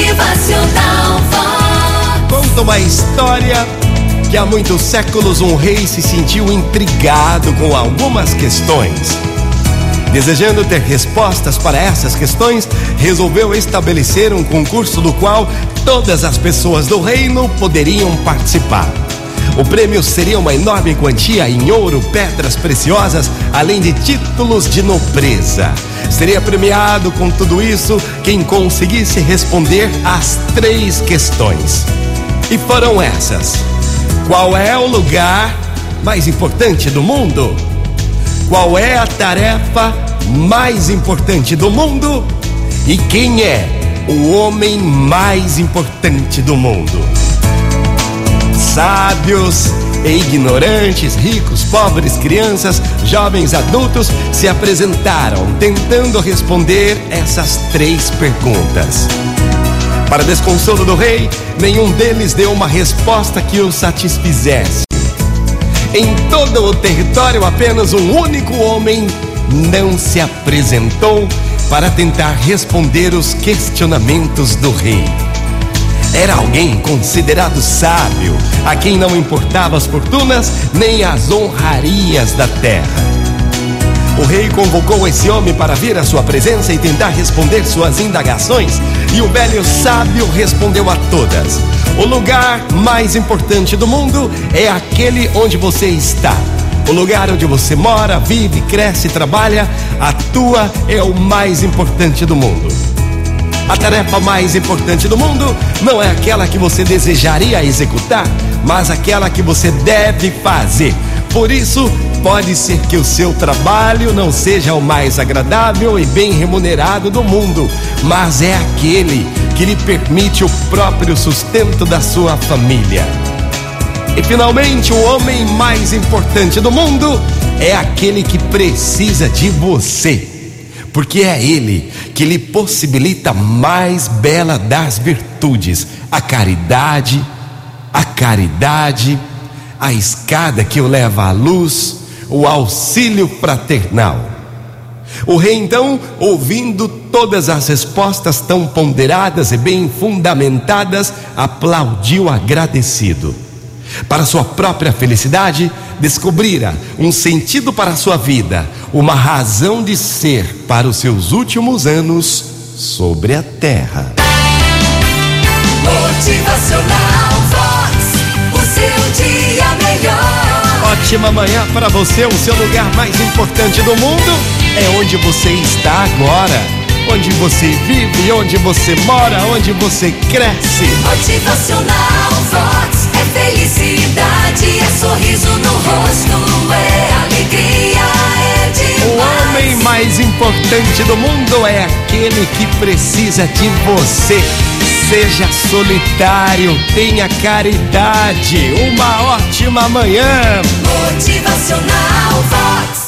Motivacional. Conta uma história que há muitos séculos um rei se sentiu intrigado com algumas questões. Desejando ter respostas para essas questões, resolveu estabelecer um concurso do qual todas as pessoas do reino poderiam participar. O prêmio seria uma enorme quantia em ouro, pedras preciosas, além de títulos de nobreza. Seria premiado com tudo isso quem conseguisse responder às três questões. E foram essas: Qual é o lugar mais importante do mundo? Qual é a tarefa mais importante do mundo? E quem é o homem mais importante do mundo? Sábios e ignorantes, ricos, pobres, crianças, jovens, adultos se apresentaram tentando responder essas três perguntas. Para desconsolo do rei, nenhum deles deu uma resposta que o satisfizesse. Em todo o território, apenas um único homem não se apresentou para tentar responder os questionamentos do rei. Era alguém considerado sábio, a quem não importava as fortunas nem as honrarias da terra. O rei convocou esse homem para vir à sua presença e tentar responder suas indagações, e o velho sábio respondeu a todas: O lugar mais importante do mundo é aquele onde você está. O lugar onde você mora, vive, cresce, trabalha, atua é o mais importante do mundo. A tarefa mais importante do mundo não é aquela que você desejaria executar, mas aquela que você deve fazer. Por isso, pode ser que o seu trabalho não seja o mais agradável e bem remunerado do mundo, mas é aquele que lhe permite o próprio sustento da sua família. E finalmente, o homem mais importante do mundo é aquele que precisa de você porque é Ele que lhe possibilita a mais bela das virtudes, a caridade, a caridade, a escada que o leva à luz, o auxílio fraternal. O rei, então, ouvindo todas as respostas tão ponderadas e bem fundamentadas, aplaudiu agradecido. Para sua própria felicidade, descobrira um sentido para a sua vida, uma razão de ser para os seus últimos anos sobre a terra. Motivacional Vox. O seu dia melhor. Ótima manhã para você, o seu lugar mais importante do mundo é onde você está agora. Onde você vive, onde você mora, onde você cresce. Motivacional Vox. É felicidade, mais importante do mundo é aquele que precisa de você. Seja solitário, tenha caridade. Uma ótima manhã. Motivacional Vox.